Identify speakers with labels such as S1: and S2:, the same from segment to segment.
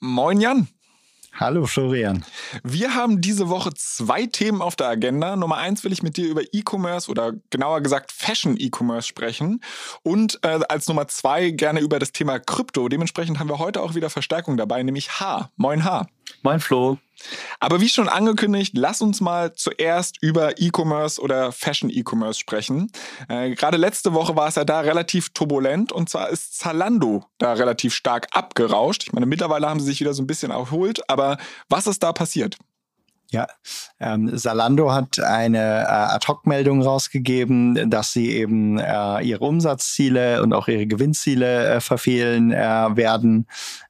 S1: Moin Jan.
S2: Hallo Florian.
S1: Wir haben diese Woche zwei Themen auf der Agenda. Nummer eins will ich mit dir über E-Commerce oder genauer gesagt Fashion E-Commerce sprechen. Und äh, als Nummer zwei gerne über das Thema Krypto. Dementsprechend haben wir heute auch wieder Verstärkung dabei, nämlich H. Moin H.
S2: Moin Flo.
S1: Aber wie schon angekündigt, lass uns mal zuerst über E-Commerce oder Fashion E-Commerce sprechen. Äh, Gerade letzte Woche war es ja da relativ turbulent und zwar ist Zalando da relativ stark abgerauscht. Ich meine, mittlerweile haben sie sich wieder so ein bisschen erholt, aber was ist da passiert?
S2: Ja, ähm, Zalando hat eine äh, Ad-Hoc-Meldung rausgegeben, dass sie eben äh, ihre Umsatzziele und auch ihre Gewinnziele äh, verfehlen äh, werden.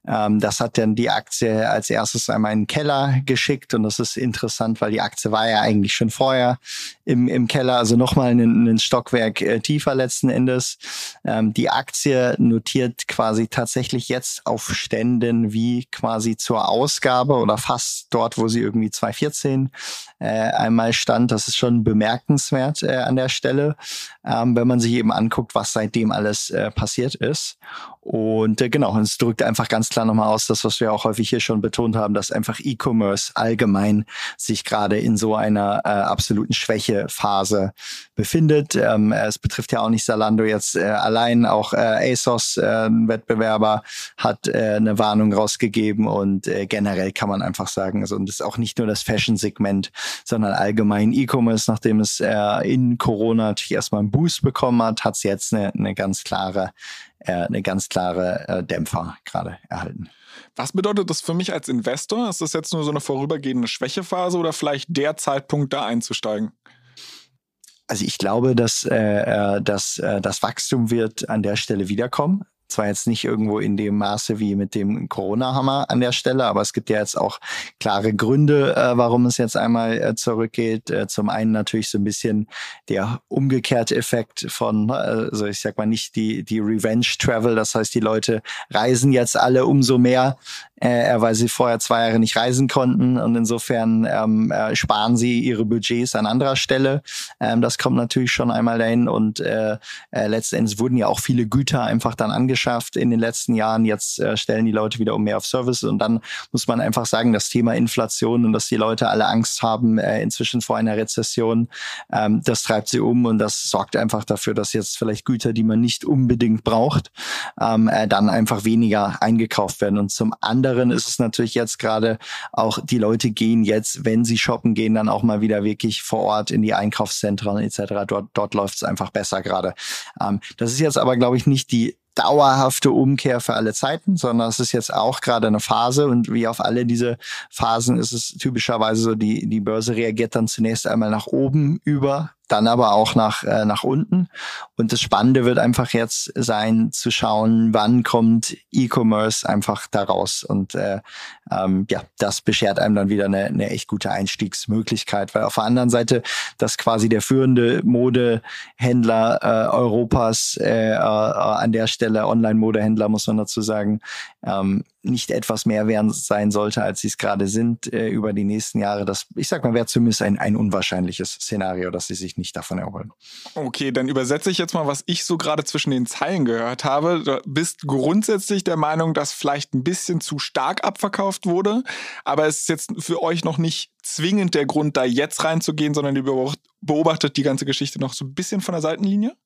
S2: Ähm, das hat dann die Aktie als erstes einmal in den Keller geschickt und das ist interessant, weil die Aktie war ja eigentlich schon vorher im, im Keller, also nochmal ein Stockwerk äh, tiefer letzten Endes. Ähm, die Aktie notiert quasi tatsächlich jetzt auf Ständen wie quasi zur Ausgabe oder fast dort, wo sie irgendwie 2014 2014 äh, einmal stand. Das ist schon bemerkenswert äh, an der Stelle, ähm, wenn man sich eben anguckt, was seitdem alles äh, passiert ist. Und äh, genau, es drückt einfach ganz klar nochmal aus, das, was wir auch häufig hier schon betont haben, dass einfach E-Commerce allgemein sich gerade in so einer äh, absoluten Schwächephase befindet. Ähm, es betrifft ja auch nicht Salando jetzt äh, allein, auch äh, ASOS, äh, ein Wettbewerber, hat äh, eine Warnung rausgegeben und äh, generell kann man einfach sagen, also und das ist auch nicht nur das Fashion-Segment, sondern allgemein E-Commerce, nachdem es äh, in Corona natürlich erstmal einen Boost bekommen hat, hat es jetzt eine, eine ganz klare äh, eine ganz klare äh, Dämpfer gerade erhalten.
S1: Was bedeutet das für mich als Investor? Ist das jetzt nur so eine vorübergehende Schwächephase oder vielleicht der Zeitpunkt, da einzusteigen?
S2: Also ich glaube, dass, äh, äh dass äh, das Wachstum wird an der Stelle wiederkommen. Zwar jetzt nicht irgendwo in dem Maße wie mit dem Corona-Hammer an der Stelle, aber es gibt ja jetzt auch klare Gründe, äh, warum es jetzt einmal äh, zurückgeht. Äh, zum einen natürlich so ein bisschen der umgekehrte Effekt von, also ich sag mal nicht die, die Revenge Travel, das heißt, die Leute reisen jetzt alle umso mehr, äh, weil sie vorher zwei Jahre nicht reisen konnten und insofern ähm, äh, sparen sie ihre Budgets an anderer Stelle. Ähm, das kommt natürlich schon einmal dahin und äh, äh, letzten Endes wurden ja auch viele Güter einfach dann angeschaut geschafft in den letzten Jahren. Jetzt äh, stellen die Leute wieder um mehr auf Service und dann muss man einfach sagen, das Thema Inflation und dass die Leute alle Angst haben äh, inzwischen vor einer Rezession, ähm, das treibt sie um und das sorgt einfach dafür, dass jetzt vielleicht Güter, die man nicht unbedingt braucht, ähm, äh, dann einfach weniger eingekauft werden. Und zum anderen ist es natürlich jetzt gerade auch, die Leute gehen jetzt, wenn sie shoppen gehen, dann auch mal wieder wirklich vor Ort in die Einkaufszentren etc. Dort, dort läuft es einfach besser gerade. Ähm, das ist jetzt aber, glaube ich, nicht die dauerhafte Umkehr für alle Zeiten, sondern es ist jetzt auch gerade eine Phase und wie auf alle diese Phasen ist es typischerweise so, die, die Börse reagiert dann zunächst einmal nach oben über dann aber auch nach, äh, nach unten. Und das Spannende wird einfach jetzt sein, zu schauen, wann kommt E-Commerce einfach daraus. Und äh, ähm, ja, das beschert einem dann wieder eine, eine echt gute Einstiegsmöglichkeit, weil auf der anderen Seite, dass quasi der führende Modehändler äh, Europas äh, äh, an der Stelle, Online-Modehändler, muss man dazu sagen, ähm, nicht etwas mehr werden sein sollte, als sie es gerade sind äh, über die nächsten Jahre. Das, ich sag mal, wäre zumindest ein, ein unwahrscheinliches Szenario, dass sie sich nicht davon erholen.
S1: Okay, dann übersetze ich jetzt mal, was ich so gerade zwischen den Zeilen gehört habe. Du bist grundsätzlich der Meinung, dass vielleicht ein bisschen zu stark abverkauft wurde, aber es ist jetzt für euch noch nicht zwingend der Grund, da jetzt reinzugehen, sondern ihr beobachtet die ganze Geschichte noch so ein bisschen von der Seitenlinie?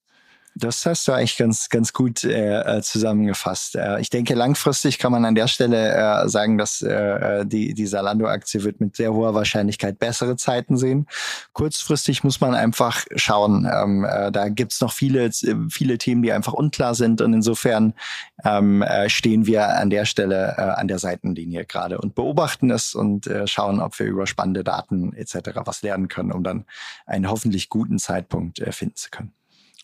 S2: Das hast du eigentlich ganz, ganz gut äh, äh, zusammengefasst. Äh, ich denke, langfristig kann man an der Stelle äh, sagen, dass äh, äh, die, die Salando-Aktie wird mit sehr hoher Wahrscheinlichkeit bessere Zeiten sehen. Kurzfristig muss man einfach schauen. Ähm, äh, da gibt's noch viele, viele Themen, die einfach unklar sind. Und insofern ähm, äh, stehen wir an der Stelle äh, an der Seitenlinie gerade und beobachten es und äh, schauen, ob wir über spannende Daten etc. was lernen können, um dann einen hoffentlich guten Zeitpunkt äh, finden zu können.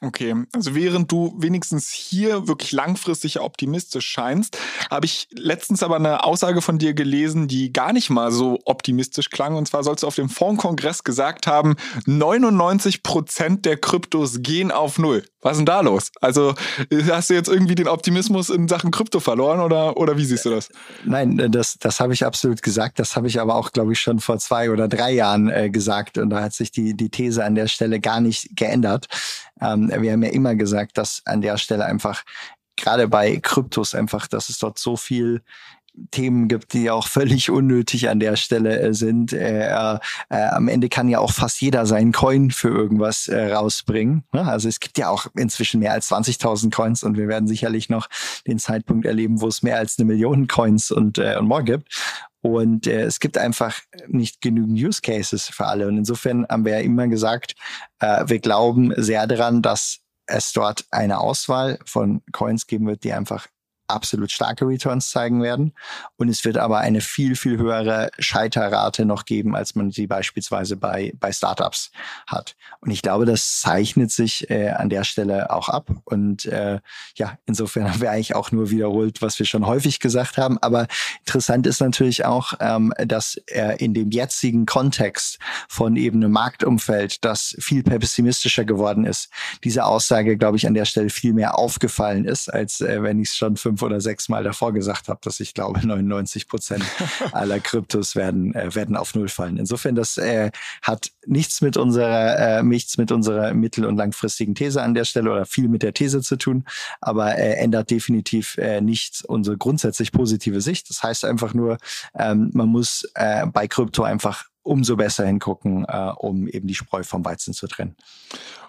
S1: Okay, also während du wenigstens hier wirklich langfristig optimistisch scheinst, habe ich letztens aber eine Aussage von dir gelesen, die gar nicht mal so optimistisch klang. Und zwar sollst du auf dem Fondkongress gesagt haben, 99 Prozent der Kryptos gehen auf Null. Was ist denn da los? Also hast du jetzt irgendwie den Optimismus in Sachen Krypto verloren oder, oder wie siehst du das?
S2: Nein, äh, das, das habe ich absolut gesagt. Das habe ich aber auch, glaube ich, schon vor zwei oder drei Jahren äh, gesagt. Und da hat sich die, die These an der Stelle gar nicht geändert. Ähm, wir haben ja immer gesagt, dass an der Stelle einfach gerade bei Kryptos einfach, dass es dort so viel Themen gibt, die auch völlig unnötig an der Stelle äh, sind. Äh, äh, am Ende kann ja auch fast jeder seinen Coin für irgendwas äh, rausbringen. Ne? Also es gibt ja auch inzwischen mehr als 20.000 Coins und wir werden sicherlich noch den Zeitpunkt erleben, wo es mehr als eine Million Coins und, äh, und more gibt. Und äh, es gibt einfach nicht genügend Use Cases für alle. Und insofern haben wir ja immer gesagt, äh, wir glauben sehr daran, dass es dort eine Auswahl von Coins geben wird, die einfach absolut starke Returns zeigen werden. Und es wird aber eine viel, viel höhere Scheiterrate noch geben, als man sie beispielsweise bei, bei Startups hat. Und ich glaube, das zeichnet sich äh, an der Stelle auch ab. Und äh, ja, insofern haben wir eigentlich auch nur wiederholt, was wir schon häufig gesagt haben. Aber interessant ist natürlich auch, ähm, dass äh, in dem jetzigen Kontext von eben einem Marktumfeld, das viel pessimistischer geworden ist, diese Aussage, glaube ich, an der Stelle viel mehr aufgefallen ist, als äh, wenn ich es schon fünf fünf oder sechs Mal davor gesagt habe, dass ich glaube, 99 Prozent aller Kryptos werden, äh, werden auf Null fallen. Insofern, das äh, hat nichts mit unserer, äh, nichts mit unserer mittel- und langfristigen These an der Stelle oder viel mit der These zu tun, aber äh, ändert definitiv äh, nicht unsere grundsätzlich positive Sicht. Das heißt einfach nur, ähm, man muss äh, bei Krypto einfach umso besser hingucken, äh, um eben die Spreu vom Weizen zu trennen.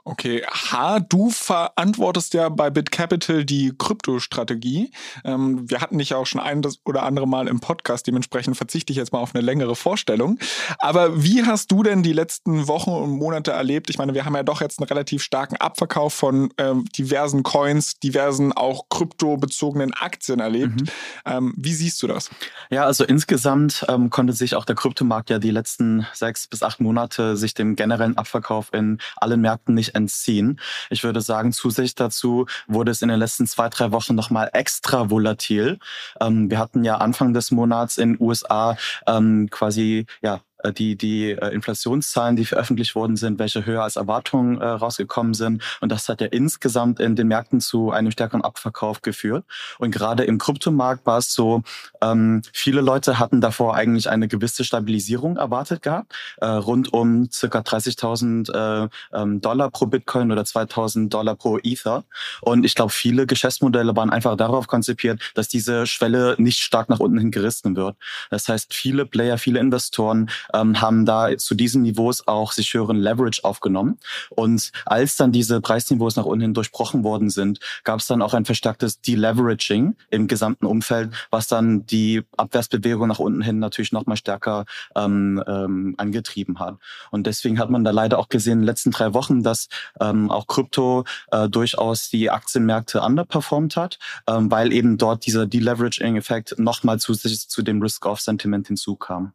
S1: Okay, H, du verantwortest ja bei BitCapital die Kryptostrategie. Ähm, wir hatten dich ja auch schon ein oder andere Mal im Podcast, dementsprechend verzichte ich jetzt mal auf eine längere Vorstellung. Aber wie hast du denn die letzten Wochen und Monate erlebt? Ich meine, wir haben ja doch jetzt einen relativ starken Abverkauf von ähm, diversen Coins, diversen auch kryptobezogenen Aktien erlebt. Mhm. Ähm, wie siehst du das?
S3: Ja, also insgesamt ähm, konnte sich auch der Kryptomarkt ja die letzten sechs bis acht Monate sich dem generellen Abverkauf in allen Märkten nicht entziehen. Ich würde sagen, zusätzlich dazu wurde es in den letzten zwei, drei Wochen nochmal extra volatil. Ähm, wir hatten ja Anfang des Monats in USA ähm, quasi ja die, die äh, Inflationszahlen, die veröffentlicht worden sind, welche höher als Erwartungen äh, rausgekommen sind. Und das hat ja insgesamt in den Märkten zu einem stärkeren Abverkauf geführt. Und gerade im Kryptomarkt war es so, ähm, viele Leute hatten davor eigentlich eine gewisse Stabilisierung erwartet gehabt, äh, rund um circa 30.000 äh, ähm, Dollar pro Bitcoin oder 2.000 Dollar pro Ether. Und ich glaube, viele Geschäftsmodelle waren einfach darauf konzipiert, dass diese Schwelle nicht stark nach unten hin gerissen wird. Das heißt, viele Player, viele Investoren ähm, haben da zu diesen Niveaus auch sich höheren Leverage aufgenommen. Und als dann diese Preisniveaus nach unten hin durchbrochen worden sind, gab es dann auch ein verstärktes Deleveraging im gesamten Umfeld, was dann die Abwärtsbewegung nach unten hin natürlich noch mal stärker ähm, ähm, angetrieben hat. Und deswegen hat man da leider auch gesehen in den letzten drei Wochen, dass ähm, auch Krypto äh, durchaus die Aktienmärkte underperformt hat, ähm, weil eben dort dieser Deleveraging-Effekt nochmal zusätzlich zu dem Risk-Off-Sentiment hinzukam.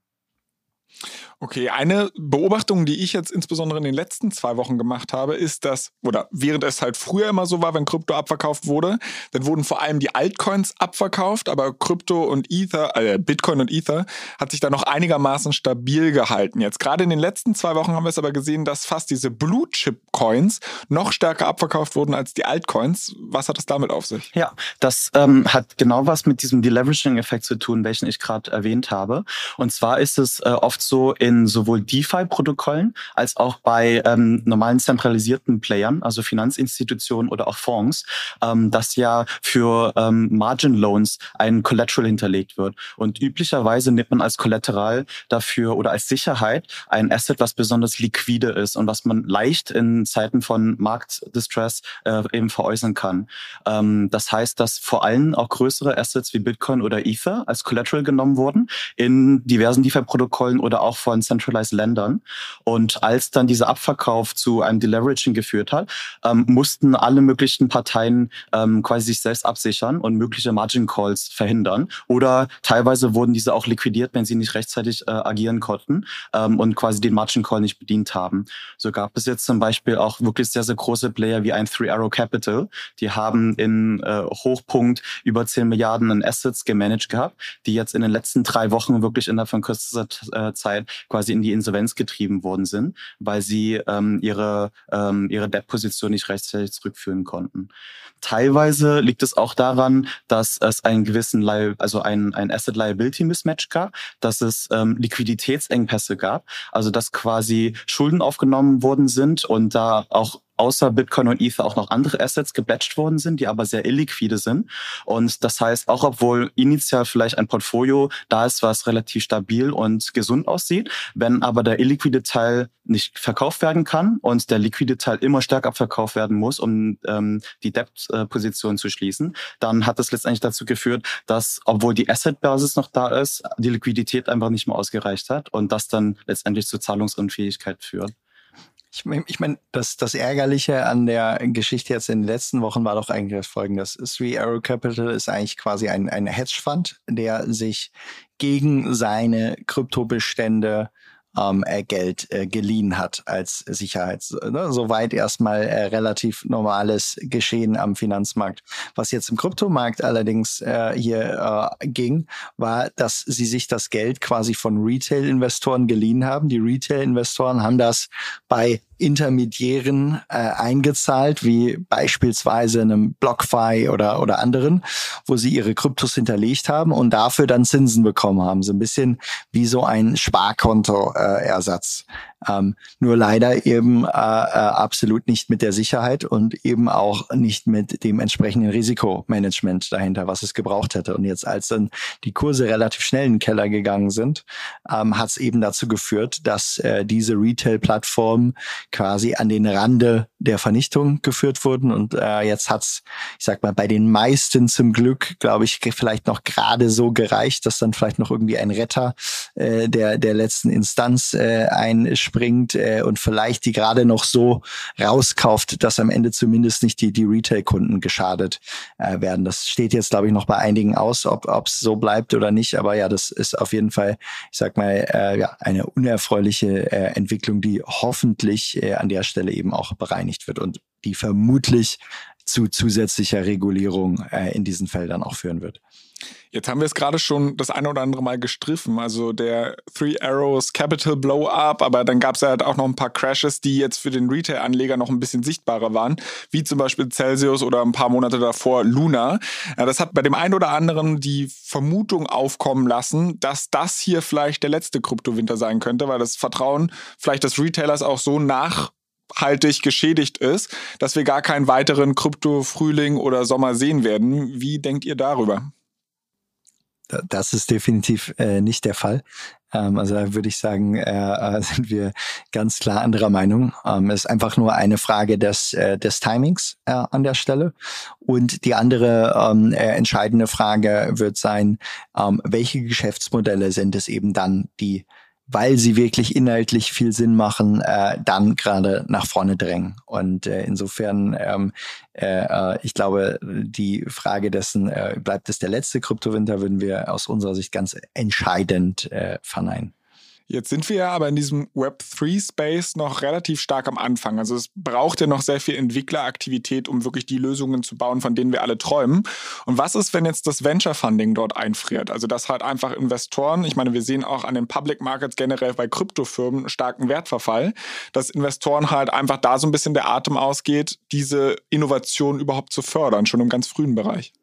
S1: Okay, eine Beobachtung, die ich jetzt insbesondere in den letzten zwei Wochen gemacht habe, ist, dass, oder während es halt früher immer so war, wenn Krypto abverkauft wurde, dann wurden vor allem die Altcoins abverkauft, aber Krypto und Ether, äh, Bitcoin und Ether hat sich da noch einigermaßen stabil gehalten. Jetzt gerade in den letzten zwei Wochen haben wir es aber gesehen, dass fast diese Blue Chip Coins noch stärker abverkauft wurden als die Altcoins. Was hat es damit auf sich?
S3: Ja, das ähm, hat genau was mit diesem Deleveraging-Effekt zu tun, welchen ich gerade erwähnt habe. Und zwar ist es äh, oft so in sowohl DeFi-Protokollen als auch bei ähm, normalen zentralisierten Playern, also Finanzinstitutionen oder auch Fonds, ähm, dass ja für ähm, Margin Loans ein Collateral hinterlegt wird. Und üblicherweise nimmt man als Collateral dafür oder als Sicherheit ein Asset, was besonders liquide ist und was man leicht in Zeiten von Marktdistress äh, eben veräußern kann. Ähm, das heißt, dass vor allem auch größere Assets wie Bitcoin oder Ether als Collateral genommen wurden in diversen DeFi-Protokollen oder oder auch von Centralized Ländern. Und als dann dieser Abverkauf zu einem Deleveraging geführt hat, ähm, mussten alle möglichen Parteien ähm, quasi sich selbst absichern und mögliche Margin Calls verhindern. Oder teilweise wurden diese auch liquidiert, wenn sie nicht rechtzeitig äh, agieren konnten ähm, und quasi den Margin Call nicht bedient haben. So gab es jetzt zum Beispiel auch wirklich sehr, sehr große Player wie ein Three Arrow Capital. Die haben in äh, Hochpunkt über 10 Milliarden in Assets gemanagt gehabt, die jetzt in den letzten drei Wochen wirklich innerhalb von kürzester äh, Zeit quasi in die Insolvenz getrieben worden sind, weil sie ähm, ihre, ähm, ihre Debt-Position nicht rechtzeitig zurückführen konnten. Teilweise liegt es auch daran, dass es einen gewissen, Li also ein, ein Asset-Liability-Mismatch gab, dass es ähm, Liquiditätsengpässe gab, also dass quasi Schulden aufgenommen worden sind und da auch außer Bitcoin und Ether auch noch andere Assets gebatcht worden sind, die aber sehr illiquide sind. Und das heißt, auch obwohl initial vielleicht ein Portfolio da ist, was relativ stabil und gesund aussieht, wenn aber der illiquide Teil nicht verkauft werden kann und der liquide Teil immer stärker verkauft werden muss, um ähm, die Debt-Position zu schließen, dann hat das letztendlich dazu geführt, dass, obwohl die Asset-Basis noch da ist, die Liquidität einfach nicht mehr ausgereicht hat und das dann letztendlich zur Zahlungsunfähigkeit führt.
S2: Ich meine, ich mein, das, das Ärgerliche an der Geschichte jetzt in den letzten Wochen war doch eigentlich folgendes. Three Arrow Capital ist eigentlich quasi ein, ein Hedgefund, der sich gegen seine Kryptobestände ähm, äh, Geld äh, geliehen hat als Sicherheit. Ne? Soweit erstmal äh, relativ normales Geschehen am Finanzmarkt. Was jetzt im Kryptomarkt allerdings äh, hier äh, ging, war, dass sie sich das Geld quasi von Retail-Investoren geliehen haben. Die Retail-Investoren haben das bei Intermediären äh, eingezahlt, wie beispielsweise einem BlockFi oder, oder anderen, wo sie ihre Kryptos hinterlegt haben und dafür dann Zinsen bekommen haben. So ein bisschen wie so ein Sparkonto-Ersatz. Ähm, nur leider eben äh, äh, absolut nicht mit der Sicherheit und eben auch nicht mit dem entsprechenden Risikomanagement dahinter, was es gebraucht hätte. Und jetzt, als dann die Kurse relativ schnell in den Keller gegangen sind, ähm, hat es eben dazu geführt, dass äh, diese Retail-Plattformen quasi an den Rande der Vernichtung geführt wurden. Und äh, jetzt hat's, ich sag mal, bei den meisten zum Glück, glaube ich, vielleicht noch gerade so gereicht, dass dann vielleicht noch irgendwie ein Retter äh, der, der letzten Instanz äh, einspringt äh, und vielleicht die gerade noch so rauskauft, dass am Ende zumindest nicht die, die Retail-Kunden geschadet äh, werden. Das steht jetzt, glaube ich, noch bei einigen aus, ob es so bleibt oder nicht. Aber ja, das ist auf jeden Fall, ich sag mal, äh, ja, eine unerfreuliche äh, Entwicklung, die hoffentlich äh, an der Stelle eben auch bereinigt wird und die vermutlich zu zusätzlicher Regulierung äh, in diesen Feldern auch führen wird.
S1: Jetzt haben wir es gerade schon das eine oder andere Mal gestriffen. Also der Three Arrows Capital Blow Up, aber dann gab es ja halt auch noch ein paar Crashes, die jetzt für den Retail-Anleger noch ein bisschen sichtbarer waren, wie zum Beispiel Celsius oder ein paar Monate davor Luna. Ja, das hat bei dem einen oder anderen die Vermutung aufkommen lassen, dass das hier vielleicht der letzte Kryptowinter sein könnte, weil das Vertrauen vielleicht des Retailers auch so nachhaltig geschädigt ist, dass wir gar keinen weiteren Krypto-Frühling oder Sommer sehen werden. Wie denkt ihr darüber?
S2: Das ist definitiv äh, nicht der Fall. Ähm, also da würde ich sagen, äh, äh, sind wir ganz klar anderer Meinung. Ähm, ist einfach nur eine Frage des, äh, des Timings äh, an der Stelle. Und die andere ähm, äh, entscheidende Frage wird sein, ähm, welche Geschäftsmodelle sind es eben dann, die weil sie wirklich inhaltlich viel Sinn machen, äh, dann gerade nach vorne drängen. Und äh, insofern, ähm, äh, äh, ich glaube, die Frage dessen, äh, bleibt es der letzte Kryptowinter, würden wir aus unserer Sicht ganz entscheidend äh, verneinen.
S1: Jetzt sind wir ja aber in diesem Web3-Space noch relativ stark am Anfang. Also es braucht ja noch sehr viel Entwickleraktivität, um wirklich die Lösungen zu bauen, von denen wir alle träumen. Und was ist, wenn jetzt das Venture Funding dort einfriert? Also dass halt einfach Investoren, ich meine, wir sehen auch an den Public Markets generell bei Kryptofirmen starken Wertverfall, dass Investoren halt einfach da so ein bisschen der Atem ausgeht, diese Innovation überhaupt zu fördern, schon im ganz frühen Bereich.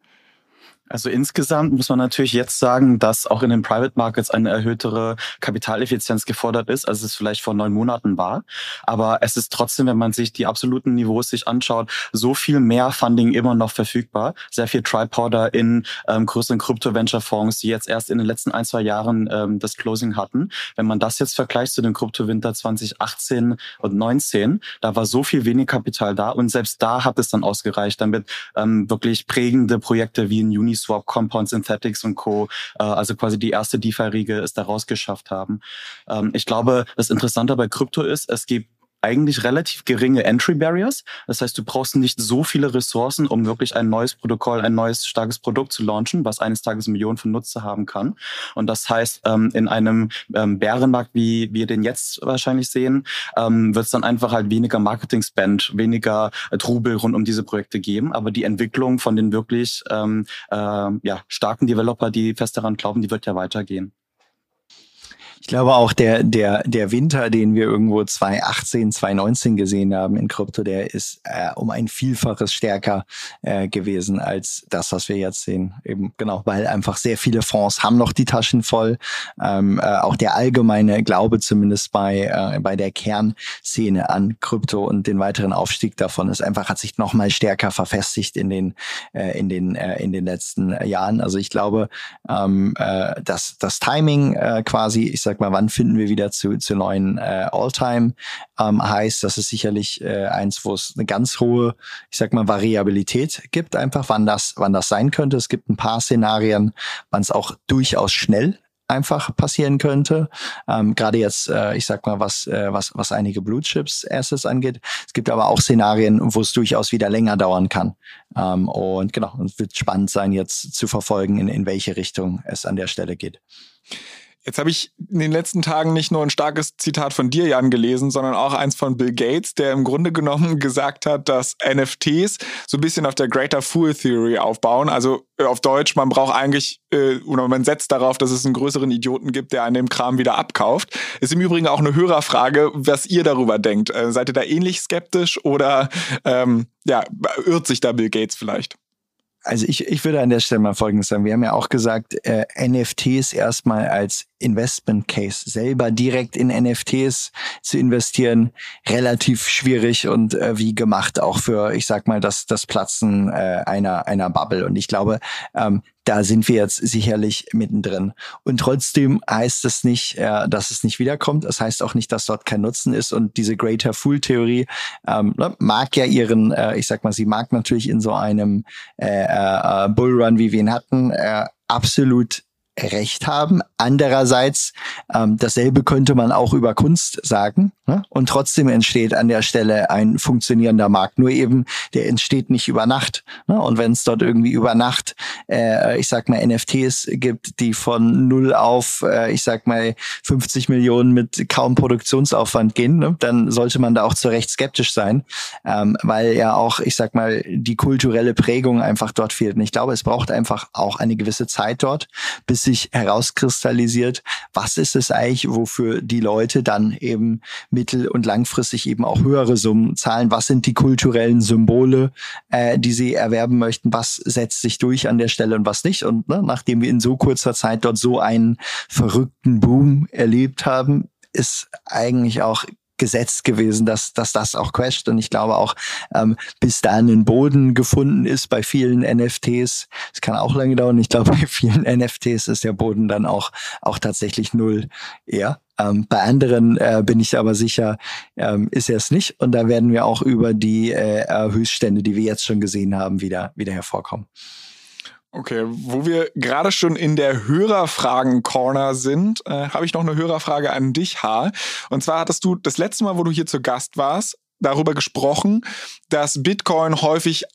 S3: Also insgesamt muss man natürlich jetzt sagen, dass auch in den Private Markets eine erhöhtere Kapitaleffizienz gefordert ist, als es vielleicht vor neun Monaten war. Aber es ist trotzdem, wenn man sich die absoluten Niveaus sich anschaut, so viel mehr Funding immer noch verfügbar. Sehr viel Tripowder in ähm, größeren Krypto-Venture-Fonds, die jetzt erst in den letzten ein, zwei Jahren ähm, das Closing hatten. Wenn man das jetzt vergleicht zu dem Krypto-Winter 2018 und 19, da war so viel wenig Kapital da und selbst da hat es dann ausgereicht, damit ähm, wirklich prägende Projekte wie in Uniswap Uniswap, Compound Synthetics und Co., äh, also quasi die erste DeFi-Riege es da rausgeschafft haben. Ähm, ich glaube, das Interessante bei Krypto ist, es gibt eigentlich relativ geringe Entry Barriers. Das heißt, du brauchst nicht so viele Ressourcen, um wirklich ein neues Protokoll, ein neues starkes Produkt zu launchen, was eines Tages Millionen von Nutzer haben kann. Und das heißt, ähm, in einem ähm, Bärenmarkt, wie wir den jetzt wahrscheinlich sehen, ähm, wird es dann einfach halt weniger Marketing-Spend, weniger Trubel rund um diese Projekte geben. Aber die Entwicklung von den wirklich äh, ja, starken Developer, die fest daran glauben, die wird ja weitergehen.
S2: Ich glaube auch der, der, der Winter, den wir irgendwo 2018, 2019 gesehen haben in Krypto, der ist äh, um ein Vielfaches stärker äh, gewesen als das, was wir jetzt sehen. Eben genau, weil einfach sehr viele Fonds haben noch die Taschen voll. Ähm, äh, auch der allgemeine Glaube zumindest bei, äh, bei der Kernszene an Krypto und den weiteren Aufstieg davon ist einfach, hat sich noch mal stärker verfestigt in den, äh, in den, äh, in den letzten Jahren. Also ich glaube, ähm, äh, dass das Timing äh, quasi, ich sag sag mal, wann finden wir wieder zu, zu neuen äh, All-Time ähm, das ist sicherlich äh, eins, wo es eine ganz hohe, ich sag mal, Variabilität gibt, einfach wann das, wann das sein könnte. Es gibt ein paar Szenarien, wann es auch durchaus schnell einfach passieren könnte. Ähm, Gerade jetzt, äh, ich sag mal, was, äh, was, was einige Blue Chips Assets angeht. Es gibt aber auch Szenarien, wo es durchaus wieder länger dauern kann. Ähm, und genau, es wird spannend sein, jetzt zu verfolgen, in, in welche Richtung es an der Stelle geht.
S1: Jetzt habe ich in den letzten Tagen nicht nur ein starkes Zitat von dir, Jan, gelesen, sondern auch eins von Bill Gates, der im Grunde genommen gesagt hat, dass NFTs so ein bisschen auf der Greater Fool Theory aufbauen. Also äh, auf Deutsch, man braucht eigentlich, äh, oder man setzt darauf, dass es einen größeren Idioten gibt, der an dem Kram wieder abkauft. Ist im Übrigen auch eine Hörerfrage, was ihr darüber denkt. Äh, seid ihr da ähnlich skeptisch oder ähm, ja, irrt sich da Bill Gates vielleicht?
S2: Also ich, ich würde an der Stelle mal Folgendes sagen. Wir haben ja auch gesagt, äh, NFTs erstmal als Investment Case selber direkt in NFTs zu investieren, relativ schwierig und äh, wie gemacht auch für, ich sag mal, das, das Platzen äh, einer, einer Bubble. Und ich glaube, ähm, da sind wir jetzt sicherlich mittendrin. Und trotzdem heißt es nicht, äh, dass es nicht wiederkommt. Es das heißt auch nicht, dass dort kein Nutzen ist. Und diese Greater Fool Theorie ähm, ne, mag ja ihren, äh, ich sag mal, sie mag natürlich in so einem äh, äh, Bullrun, wie wir ihn hatten, äh, absolut recht haben. Andererseits, ähm, dasselbe könnte man auch über Kunst sagen. Ne? Und trotzdem entsteht an der Stelle ein funktionierender Markt. Nur eben, der entsteht nicht über Nacht. Ne? Und wenn es dort irgendwie über Nacht, äh, ich sag mal, NFTs gibt, die von null auf, äh, ich sag mal, 50 Millionen mit kaum Produktionsaufwand gehen, ne? dann sollte man da auch zu Recht skeptisch sein, ähm, weil ja auch, ich sag mal, die kulturelle Prägung einfach dort fehlt. Und ich glaube, es braucht einfach auch eine gewisse Zeit dort, bis sich herauskristallisiert, was ist es eigentlich, wofür die Leute dann eben mittel- und langfristig eben auch höhere Summen zahlen? Was sind die kulturellen Symbole, äh, die sie erwerben möchten? Was setzt sich durch an der Stelle und was nicht? Und ne, nachdem wir in so kurzer Zeit dort so einen verrückten Boom erlebt haben, ist eigentlich auch gesetzt gewesen, dass, dass das auch crasht. Und ich glaube auch, ähm, bis da ein Boden gefunden ist bei vielen NFTs, es kann auch lange dauern. Ich glaube, bei vielen NFTs ist der Boden dann auch, auch tatsächlich null. Ja, ähm, bei anderen äh, bin ich aber sicher, ähm, ist er es nicht. Und da werden wir auch über die äh, Höchststände, die wir jetzt schon gesehen haben, wieder, wieder hervorkommen.
S1: Okay, wo wir gerade schon in der Hörerfragen-Corner sind, äh, habe ich noch eine Hörerfrage an dich, H. Und zwar hattest du das letzte Mal, wo du hier zu Gast warst, darüber gesprochen, dass Bitcoin häufig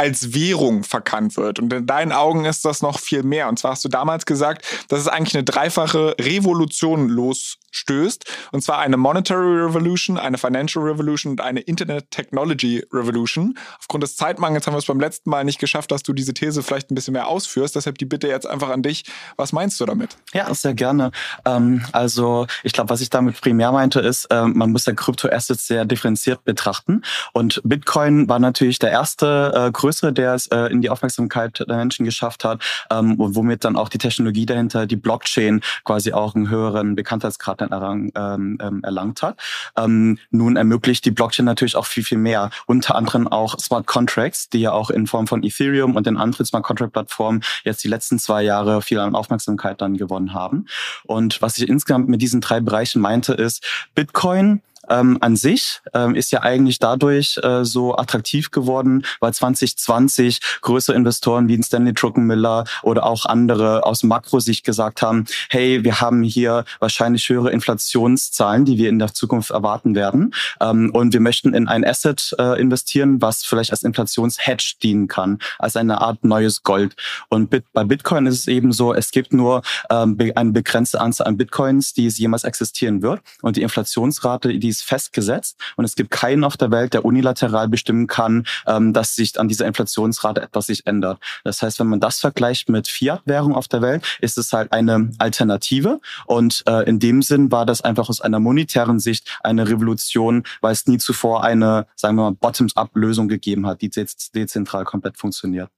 S1: als Währung verkannt wird. Und in deinen Augen ist das noch viel mehr. Und zwar hast du damals gesagt, dass es eigentlich eine dreifache Revolution los stößt. Und zwar eine Monetary Revolution, eine Financial Revolution und eine Internet Technology Revolution. Aufgrund des Zeitmangels haben wir es beim letzten Mal nicht geschafft, dass du diese These vielleicht ein bisschen mehr ausführst. Deshalb die Bitte jetzt einfach an dich. Was meinst du damit?
S3: Ja, sehr gerne. Ähm, also ich glaube, was ich damit primär meinte, ist, äh, man muss ja Kryptoassets sehr differenziert betrachten. Und Bitcoin war natürlich der erste äh, größere, der es äh, in die Aufmerksamkeit der Menschen geschafft hat ähm, und womit dann auch die Technologie dahinter, die Blockchain, quasi auch einen höheren Bekanntheitsgrad dann erlang, ähm, ähm, erlangt hat. Ähm, nun ermöglicht die Blockchain natürlich auch viel, viel mehr. Unter anderem auch Smart Contracts, die ja auch in Form von Ethereum und den anderen Smart Contract Plattformen jetzt die letzten zwei Jahre viel an Aufmerksamkeit dann gewonnen haben. Und was ich insgesamt mit diesen drei Bereichen meinte, ist, Bitcoin ähm, an sich ähm, ist ja eigentlich dadurch äh, so attraktiv geworden, weil 2020 größere Investoren wie Stanley Druckenmiller oder auch andere aus Makrosicht gesagt haben, hey, wir haben hier wahrscheinlich höhere Inflationszahlen, die wir in der Zukunft erwarten werden. Ähm, und wir möchten in ein Asset äh, investieren, was vielleicht als Inflationshedge dienen kann, als eine Art neues Gold. Und Bit bei Bitcoin ist es eben so, es gibt nur ähm, eine begrenzte Anzahl an Bitcoins, die es jemals existieren wird. Und die Inflationsrate, die ist festgesetzt. Und es gibt keinen auf der Welt, der unilateral bestimmen kann, ähm, dass sich an dieser Inflationsrate etwas sich ändert. Das heißt, wenn man das vergleicht mit Fiat-Währung auf der Welt, ist es halt eine Alternative. Und äh, in dem Sinn war das einfach aus einer monetären Sicht eine Revolution, weil es nie zuvor eine, sagen wir mal, Bottoms-up-Lösung gegeben hat, die dezentral komplett funktioniert.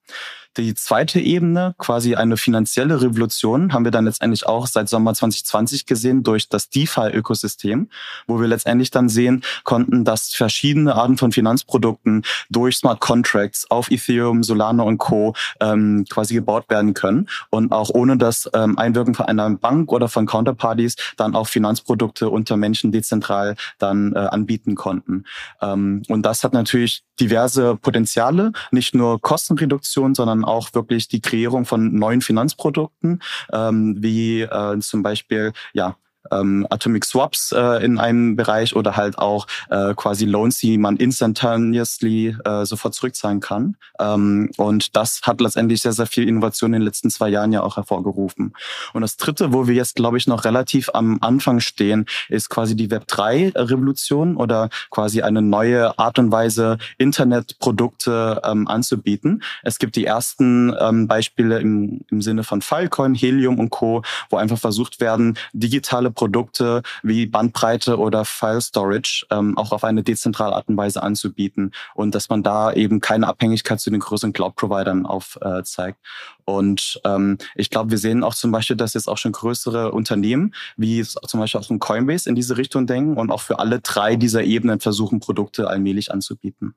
S3: Die zweite Ebene, quasi eine finanzielle Revolution, haben wir dann letztendlich auch seit Sommer 2020 gesehen durch das DeFi-Ökosystem, wo wir letztendlich dann sehen konnten, dass verschiedene Arten von Finanzprodukten durch Smart Contracts auf Ethereum, Solana und Co. Ähm, quasi gebaut werden können und auch ohne das ähm, Einwirken von einer Bank oder von Counterparties dann auch Finanzprodukte unter Menschen dezentral dann äh, anbieten konnten. Ähm, und das hat natürlich diverse Potenziale, nicht nur Kostenreduktion, sondern auch wirklich die Kreierung von neuen Finanzprodukten, ähm, wie äh, zum Beispiel ja ähm, Atomic Swaps äh, in einem Bereich oder halt auch äh, quasi Loans, die man instantaneously äh, sofort zurückzahlen kann. Ähm, und das hat letztendlich sehr, sehr viel Innovation in den letzten zwei Jahren ja auch hervorgerufen. Und das Dritte, wo wir jetzt, glaube ich, noch relativ am Anfang stehen, ist quasi die Web3-Revolution oder quasi eine neue Art und Weise, Internetprodukte ähm, anzubieten. Es gibt die ersten ähm, Beispiele im, im Sinne von Filecoin, Helium und Co., wo einfach versucht werden, digitale Produkte wie Bandbreite oder File Storage ähm, auch auf eine dezentrale Art und Weise anzubieten und dass man da eben keine Abhängigkeit zu den größeren Cloud-Providern aufzeigt. Äh, und ähm, ich glaube, wir sehen auch zum Beispiel, dass jetzt auch schon größere Unternehmen, wie zum Beispiel auch ein Coinbase in diese Richtung denken und auch für alle drei dieser Ebenen versuchen, Produkte allmählich anzubieten.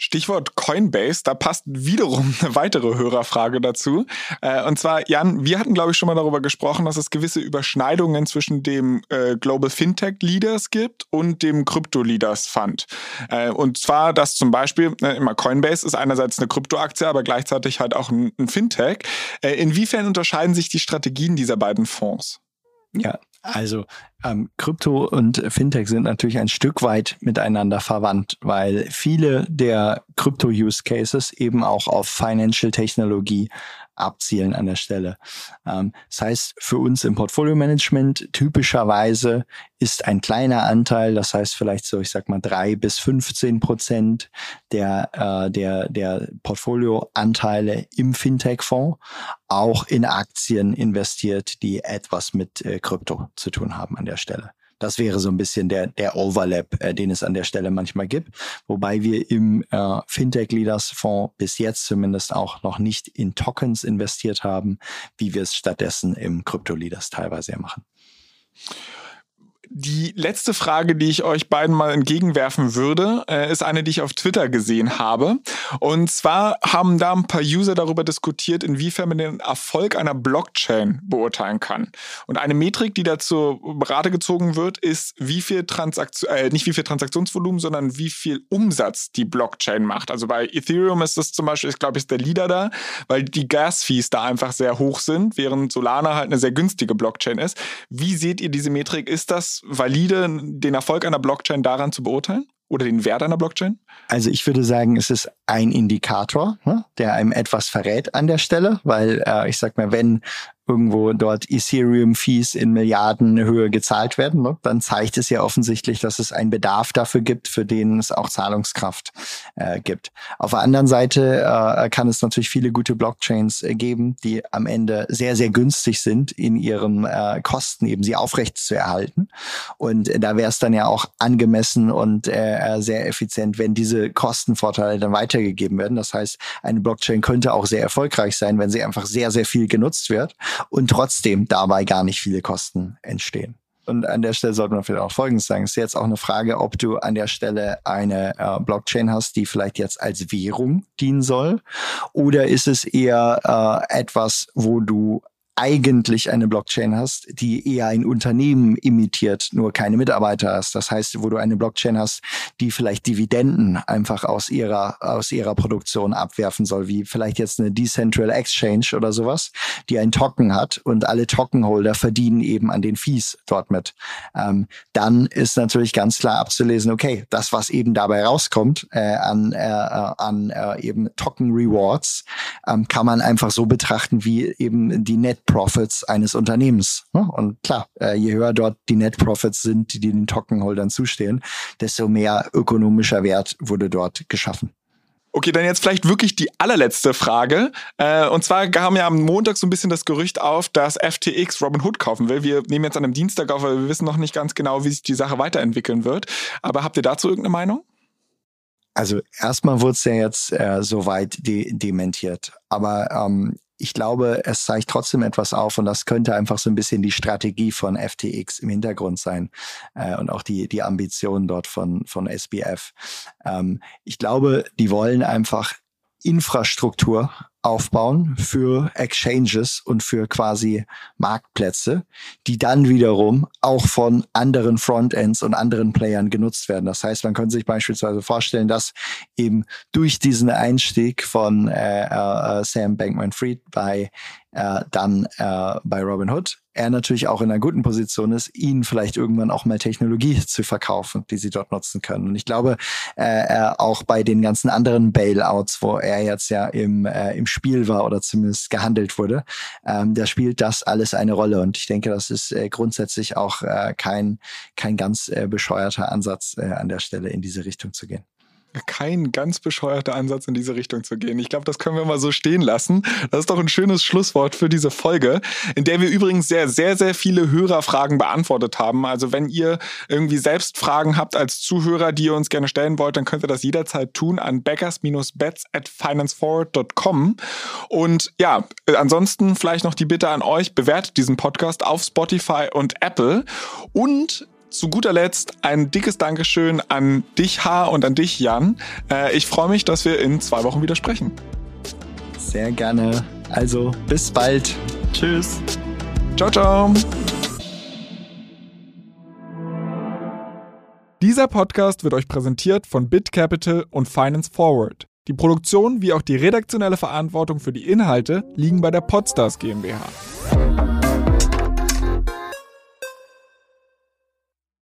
S1: Stichwort Coinbase, da passt wiederum eine weitere Hörerfrage dazu. Äh, und zwar, Jan, wir hatten, glaube ich, schon mal darüber gesprochen, dass es gewisse Überschneidungen zwischen dem äh, Global Fintech Leaders gibt und dem Crypto Leaders Fund. Äh, und zwar, dass zum Beispiel, immer Coinbase ist einerseits eine Kryptoaktie, aber gleichzeitig halt auch ein Fintech. inwiefern unterscheiden sich die Strategien dieser beiden Fonds?
S2: Ja, also ähm, Krypto und Fintech sind natürlich ein Stück weit miteinander verwandt, weil viele der Krypto-Use-Cases eben auch auf Financial Technologie abzielen an der Stelle. Ähm, das heißt, für uns im Portfolio-Management typischerweise ist ein kleiner Anteil, das heißt vielleicht so, ich sag mal drei bis 15 Prozent der, äh, der, der Portfolioanteile im Fintech-Fonds auch in Aktien investiert, die etwas mit äh, Krypto zu tun haben an der Stelle. Das wäre so ein bisschen der, der Overlap, äh, den es an der Stelle manchmal gibt. Wobei wir im äh, Fintech Leaders Fonds bis jetzt zumindest auch noch nicht in Tokens investiert haben, wie wir es stattdessen im Crypto Leaders teilweise machen.
S1: Die letzte Frage, die ich euch beiden mal entgegenwerfen würde, äh, ist eine, die ich auf Twitter gesehen habe. Und zwar haben da ein paar User darüber diskutiert, inwiefern man den Erfolg einer Blockchain beurteilen kann. Und eine Metrik, die dazu Rate gezogen wird, ist, wie viel Transaktion, äh, nicht wie viel Transaktionsvolumen, sondern wie viel Umsatz die Blockchain macht. Also bei Ethereum ist das zum Beispiel, ich glaube, ist der Leader da, weil die Gas-Fees da einfach sehr hoch sind, während Solana halt eine sehr günstige Blockchain ist. Wie seht ihr diese Metrik? Ist das valide, den Erfolg einer Blockchain daran zu beurteilen? Oder den Wert einer Blockchain?
S2: Also ich würde sagen, es ist ein Indikator, ne, der einem etwas verrät an der Stelle, weil äh, ich sag mal, wenn irgendwo dort Ethereum-Fees in Milliardenhöhe gezahlt werden, ne, dann zeigt es ja offensichtlich, dass es einen Bedarf dafür gibt, für den es auch Zahlungskraft äh, gibt. Auf der anderen Seite äh, kann es natürlich viele gute Blockchains äh, geben, die am Ende sehr, sehr günstig sind in ihren äh, Kosten, eben sie aufrecht zu erhalten. Und da wäre es dann ja auch angemessen und äh, sehr effizient, wenn diese Kostenvorteile dann weitergegeben werden. Das heißt, eine Blockchain könnte auch sehr erfolgreich sein, wenn sie einfach sehr, sehr viel genutzt wird und trotzdem dabei gar nicht viele Kosten entstehen. Und an der Stelle sollte man vielleicht auch Folgendes sagen. Es ist jetzt auch eine Frage, ob du an der Stelle eine äh, Blockchain hast, die vielleicht jetzt als Währung dienen soll. Oder ist es eher äh, etwas, wo du eigentlich eine Blockchain hast, die eher ein Unternehmen imitiert, nur keine Mitarbeiter hast. Das heißt, wo du eine Blockchain hast, die vielleicht Dividenden einfach aus ihrer, aus ihrer Produktion abwerfen soll, wie vielleicht jetzt eine Decentral Exchange oder sowas, die ein Token hat und alle Tokenholder verdienen eben an den Fees dort mit. Ähm, dann ist natürlich ganz klar abzulesen, okay, das, was eben dabei rauskommt äh, an, äh, äh an äh, eben Token Rewards, ähm, kann man einfach so betrachten wie eben die Net Profits eines Unternehmens. Ne? Und klar, äh, je höher dort die Net Profits sind, die den Tokenholdern zustehen, desto mehr ökonomischer Wert wurde dort geschaffen.
S1: Okay, dann jetzt vielleicht wirklich die allerletzte Frage. Äh, und zwar kam ja am Montag so ein bisschen das Gerücht auf, dass FTX Robinhood kaufen will. Wir nehmen jetzt an einem Dienstag auf, weil wir wissen noch nicht ganz genau, wie sich die Sache weiterentwickeln wird. Aber habt ihr dazu irgendeine Meinung?
S2: Also erstmal wurde es ja jetzt äh, soweit de dementiert. Aber ähm, ich glaube, es zeigt trotzdem etwas auf und das könnte einfach so ein bisschen die Strategie von FTX im Hintergrund sein äh, und auch die, die Ambitionen dort von, von SBF. Ähm, ich glaube, die wollen einfach Infrastruktur aufbauen für Exchanges und für quasi Marktplätze, die dann wiederum auch von anderen Frontends und anderen Playern genutzt werden. Das heißt, man könnte sich beispielsweise vorstellen, dass eben durch diesen Einstieg von äh, äh, Sam Bankman-Fried bei äh, dann äh, bei Robinhood er natürlich auch in einer guten Position ist, ihnen vielleicht irgendwann auch mal Technologie zu verkaufen, die sie dort nutzen können. Und ich glaube, äh, auch bei den ganzen anderen Bailouts, wo er jetzt ja im, äh, im Spiel war oder zumindest gehandelt wurde, ähm, da spielt das alles eine Rolle. Und ich denke, das ist äh, grundsätzlich auch äh, kein, kein ganz äh, bescheuerter Ansatz äh, an der Stelle in diese Richtung zu gehen
S1: kein ganz bescheuerter Ansatz in diese Richtung zu gehen. Ich glaube, das können wir mal so stehen lassen. Das ist doch ein schönes Schlusswort für diese Folge, in der wir übrigens sehr, sehr, sehr viele Hörerfragen beantwortet haben. Also wenn ihr irgendwie selbst Fragen habt als Zuhörer, die ihr uns gerne stellen wollt, dann könnt ihr das jederzeit tun an backers-bets at financeforward.com. Und ja, ansonsten vielleicht noch die Bitte an euch, bewertet diesen Podcast auf Spotify und Apple und zu guter Letzt ein dickes Dankeschön an dich, H. und an dich, Jan. Äh, ich freue mich, dass wir in zwei Wochen wieder sprechen.
S2: Sehr gerne. Also, bis bald. Tschüss.
S1: Ciao, ciao. Dieser Podcast wird euch präsentiert von BitCapital und Finance Forward. Die Produktion wie auch die redaktionelle Verantwortung für die Inhalte liegen bei der Podstars GmbH.